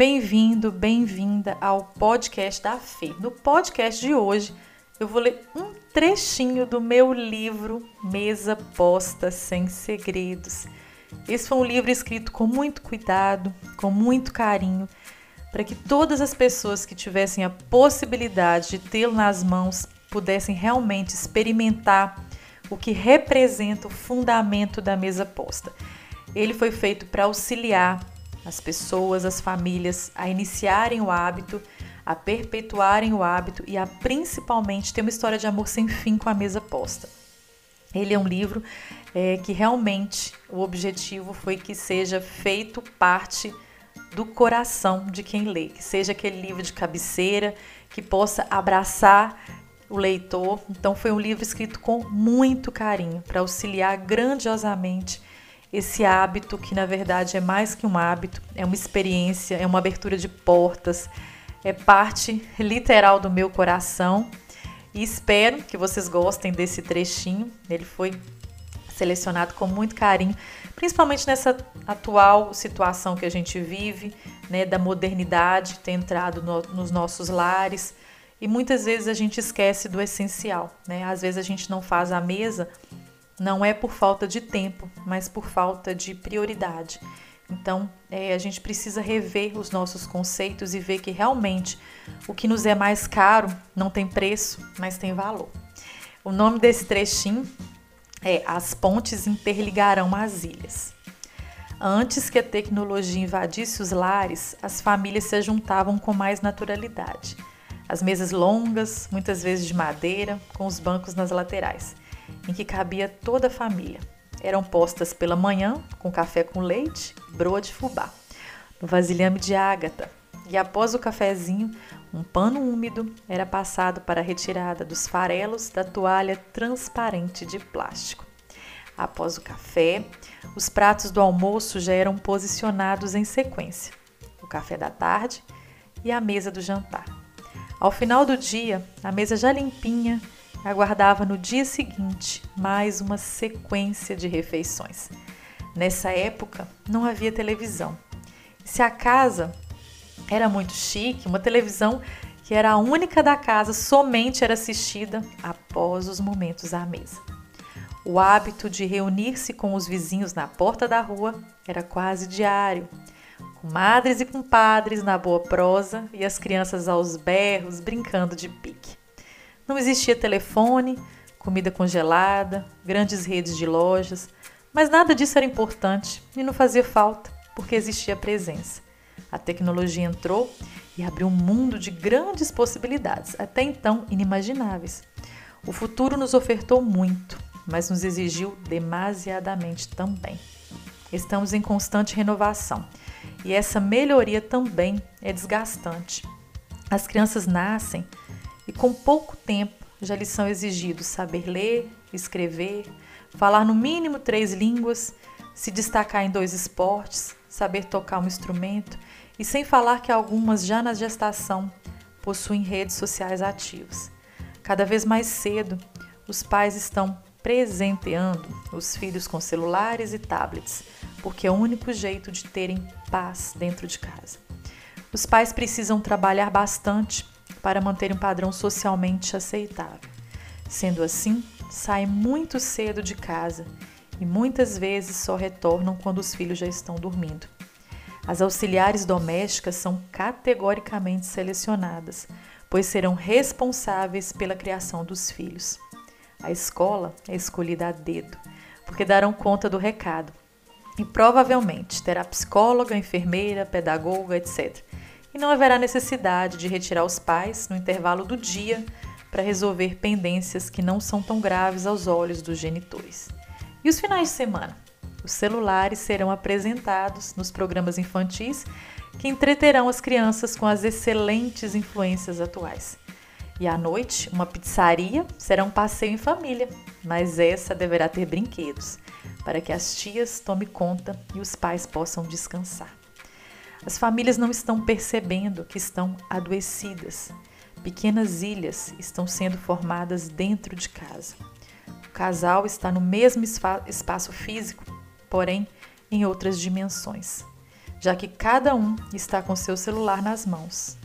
Bem-vindo, bem-vinda ao podcast da Fê. No podcast de hoje, eu vou ler um trechinho do meu livro Mesa Posta Sem Segredos. Esse foi um livro escrito com muito cuidado, com muito carinho, para que todas as pessoas que tivessem a possibilidade de tê-lo nas mãos pudessem realmente experimentar o que representa o fundamento da mesa posta. Ele foi feito para auxiliar as pessoas, as famílias a iniciarem o hábito, a perpetuarem o hábito e a principalmente ter uma história de amor sem fim com a mesa posta. Ele é um livro é, que realmente o objetivo foi que seja feito parte do coração de quem lê, que seja aquele livro de cabeceira que possa abraçar o leitor. Então, foi um livro escrito com muito carinho para auxiliar grandiosamente esse hábito, que na verdade é mais que um hábito, é uma experiência, é uma abertura de portas, é parte literal do meu coração. E espero que vocês gostem desse trechinho. Ele foi selecionado com muito carinho, principalmente nessa atual situação que a gente vive, né, da modernidade ter entrado no, nos nossos lares. E muitas vezes a gente esquece do essencial, né? Às vezes a gente não faz a mesa não é por falta de tempo, mas por falta de prioridade. Então, é, a gente precisa rever os nossos conceitos e ver que realmente o que nos é mais caro não tem preço, mas tem valor. O nome desse trechinho é As Pontes Interligarão as Ilhas. Antes que a tecnologia invadisse os lares, as famílias se juntavam com mais naturalidade. As mesas longas, muitas vezes de madeira, com os bancos nas laterais em que cabia toda a família. Eram postas pela manhã com café com leite, broa de fubá, no vasilhame de ágata, e após o cafezinho, um pano úmido era passado para a retirada dos farelos da toalha transparente de plástico. Após o café, os pratos do almoço já eram posicionados em sequência: o café da tarde e a mesa do jantar. Ao final do dia, a mesa já limpinha, aguardava no dia seguinte mais uma sequência de refeições. Nessa época não havia televisão. Se a casa era muito chique, uma televisão que era a única da casa somente era assistida após os momentos à mesa. O hábito de reunir-se com os vizinhos na porta da rua era quase diário, com madres e compadres na boa prosa e as crianças aos berros brincando de pique. Não existia telefone, comida congelada, grandes redes de lojas, mas nada disso era importante e não fazia falta, porque existia a presença. A tecnologia entrou e abriu um mundo de grandes possibilidades, até então inimagináveis. O futuro nos ofertou muito, mas nos exigiu demasiadamente também. Estamos em constante renovação e essa melhoria também é desgastante. As crianças nascem e com pouco tempo já lhes são exigidos saber ler, escrever, falar no mínimo três línguas, se destacar em dois esportes, saber tocar um instrumento e sem falar que algumas já na gestação possuem redes sociais ativas. Cada vez mais cedo, os pais estão presenteando os filhos com celulares e tablets, porque é o único jeito de terem paz dentro de casa. Os pais precisam trabalhar bastante para manter um padrão socialmente aceitável. Sendo assim, saem muito cedo de casa e muitas vezes só retornam quando os filhos já estão dormindo. As auxiliares domésticas são categoricamente selecionadas, pois serão responsáveis pela criação dos filhos. A escola é escolhida a dedo, porque darão conta do recado. E provavelmente terá psicóloga, enfermeira, pedagoga, etc e não haverá necessidade de retirar os pais no intervalo do dia para resolver pendências que não são tão graves aos olhos dos genitores. E os finais de semana? Os celulares serão apresentados nos programas infantis que entreterão as crianças com as excelentes influências atuais. E à noite, uma pizzaria será um passeio em família, mas essa deverá ter brinquedos, para que as tias tomem conta e os pais possam descansar. As famílias não estão percebendo que estão adoecidas. Pequenas ilhas estão sendo formadas dentro de casa. O casal está no mesmo espaço físico, porém em outras dimensões. já que cada um está com seu celular nas mãos.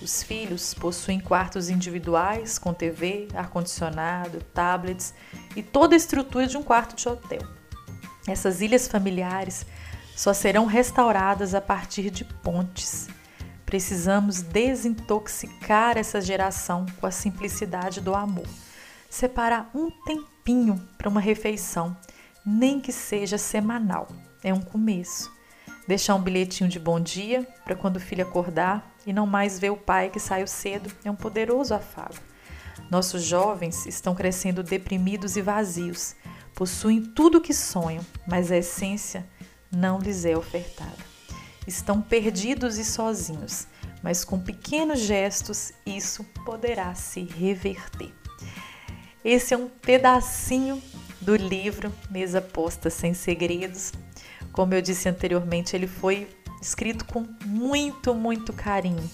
Os filhos possuem quartos individuais com TV, ar-condicionado, tablets e toda a estrutura de um quarto de hotel. Essas ilhas familiares só serão restauradas a partir de pontes. Precisamos desintoxicar essa geração com a simplicidade do amor. Separar um tempinho para uma refeição, nem que seja semanal, é um começo. Deixar um bilhetinho de bom dia para quando o filho acordar e não mais ver o pai que saiu cedo é um poderoso afago. Nossos jovens estão crescendo deprimidos e vazios, possuem tudo o que sonham, mas a essência não lhes é ofertada. Estão perdidos e sozinhos, mas com pequenos gestos isso poderá se reverter. Esse é um pedacinho do livro Mesa Posta Sem Segredos, como eu disse anteriormente, ele foi escrito com muito, muito carinho.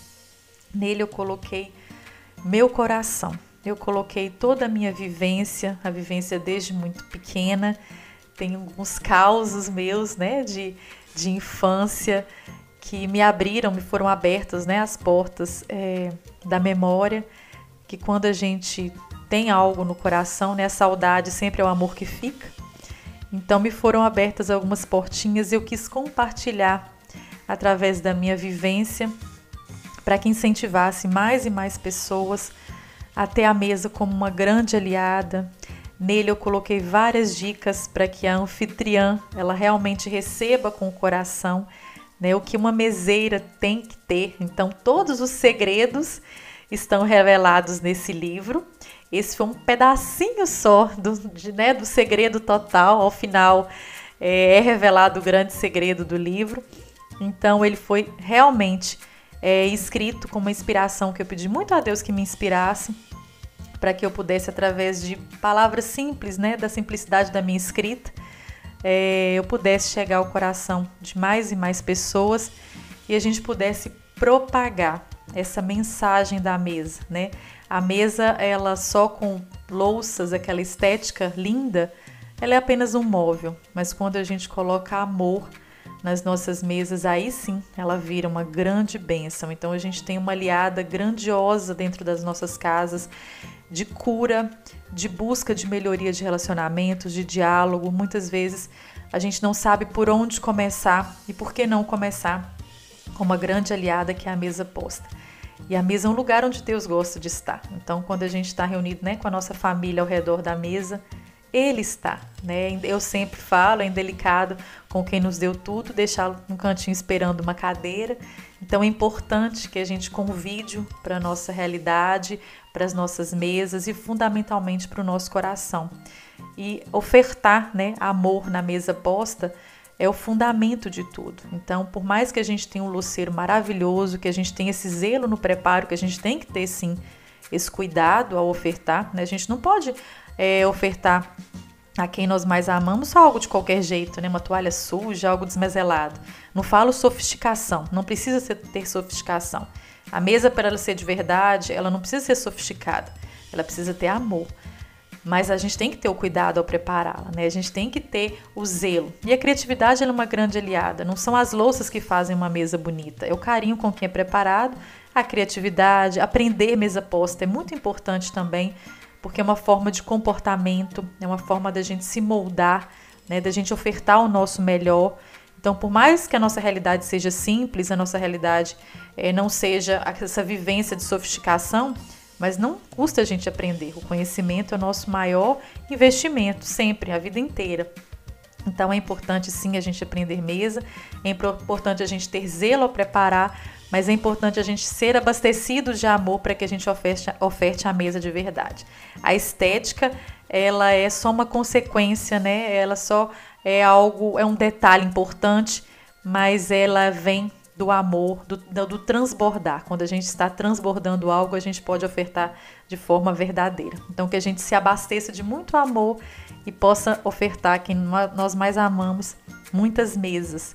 Nele eu coloquei meu coração, eu coloquei toda a minha vivência, a vivência desde muito pequena. Tem alguns causos meus, né, de, de infância que me abriram, me foram abertas, né, as portas é, da memória. Que quando a gente tem algo no coração, né, a saudade sempre é o amor que fica. Então me foram abertas algumas portinhas e eu quis compartilhar através da minha vivência para que incentivasse mais e mais pessoas a ter a mesa como uma grande aliada. Nele eu coloquei várias dicas para que a anfitriã ela realmente receba com o coração né, o que uma meseira tem que ter. Então todos os segredos estão revelados nesse livro. Esse foi um pedacinho só do, de, né, do segredo total. Ao final é, é, revelado o grande segredo do livro. Então ele foi realmente é, escrito com uma inspiração que eu pedi muito a Deus que me inspirasse para que eu pudesse através de palavras simples, né, da simplicidade da minha escrita, é, eu pudesse chegar ao coração de mais e mais pessoas e a gente pudesse propagar essa mensagem da mesa, né? A mesa, ela só com louças, aquela estética linda, ela é apenas um móvel, mas quando a gente coloca amor nas nossas mesas, aí sim ela vira uma grande bênção. Então a gente tem uma aliada grandiosa dentro das nossas casas de cura, de busca de melhoria de relacionamentos, de diálogo. Muitas vezes a gente não sabe por onde começar e por que não começar com uma grande aliada que é a mesa posta. E a mesa é um lugar onde Deus gosta de estar. Então, quando a gente está reunido né, com a nossa família ao redor da mesa, Ele está. Né? Eu sempre falo, é indelicado com quem nos deu tudo, deixá-lo num cantinho esperando uma cadeira. Então, é importante que a gente convide para a nossa realidade, para as nossas mesas e, fundamentalmente, para o nosso coração. E ofertar né, amor na mesa posta é o fundamento de tudo. Então, por mais que a gente tenha um luceiro maravilhoso, que a gente tenha esse zelo no preparo, que a gente tem que ter sim esse cuidado ao ofertar, né? A gente não pode é, ofertar a quem nós mais amamos só algo de qualquer jeito, né? Uma toalha suja, algo desmeselado. Não falo sofisticação, não precisa ter sofisticação. A mesa, para ela ser de verdade, ela não precisa ser sofisticada, ela precisa ter amor. Mas a gente tem que ter o cuidado ao prepará-la, né? A gente tem que ter o zelo. E a criatividade é uma grande aliada. Não são as louças que fazem uma mesa bonita, é o carinho com quem é preparado, a criatividade, aprender mesa posta é muito importante também, porque é uma forma de comportamento, é uma forma da gente se moldar, né? Da gente ofertar o nosso melhor. Então, por mais que a nossa realidade seja simples, a nossa realidade é, não seja essa vivência de sofisticação, mas não custa a gente aprender. O conhecimento é o nosso maior investimento, sempre, a vida inteira. Então é importante sim a gente aprender mesa, é importante a gente ter zelo ao preparar, mas é importante a gente ser abastecido de amor para que a gente oferte, oferte a mesa de verdade. A estética, ela é só uma consequência, né? Ela só é algo, é um detalhe importante, mas ela vem do amor, do, do, transbordar. Quando a gente está transbordando algo, a gente pode ofertar de forma verdadeira. Então, que a gente se abasteça de muito amor e possa ofertar quem nós mais amamos muitas mesas.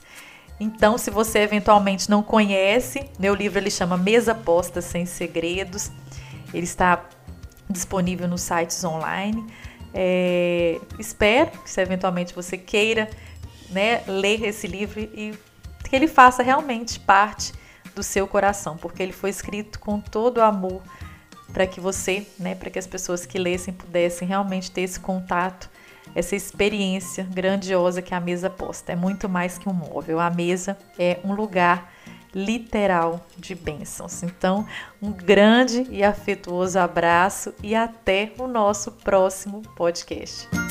Então, se você eventualmente não conhece, meu livro ele chama Mesa Posta Sem Segredos. Ele está disponível nos sites online. É, espero que se eventualmente você queira né, ler esse livro e que ele faça realmente parte do seu coração, porque ele foi escrito com todo amor para que você, né, para que as pessoas que lessem pudessem realmente ter esse contato, essa experiência grandiosa que a mesa posta. É muito mais que um móvel. A mesa é um lugar literal de bênçãos. Então, um grande e afetuoso abraço e até o nosso próximo podcast.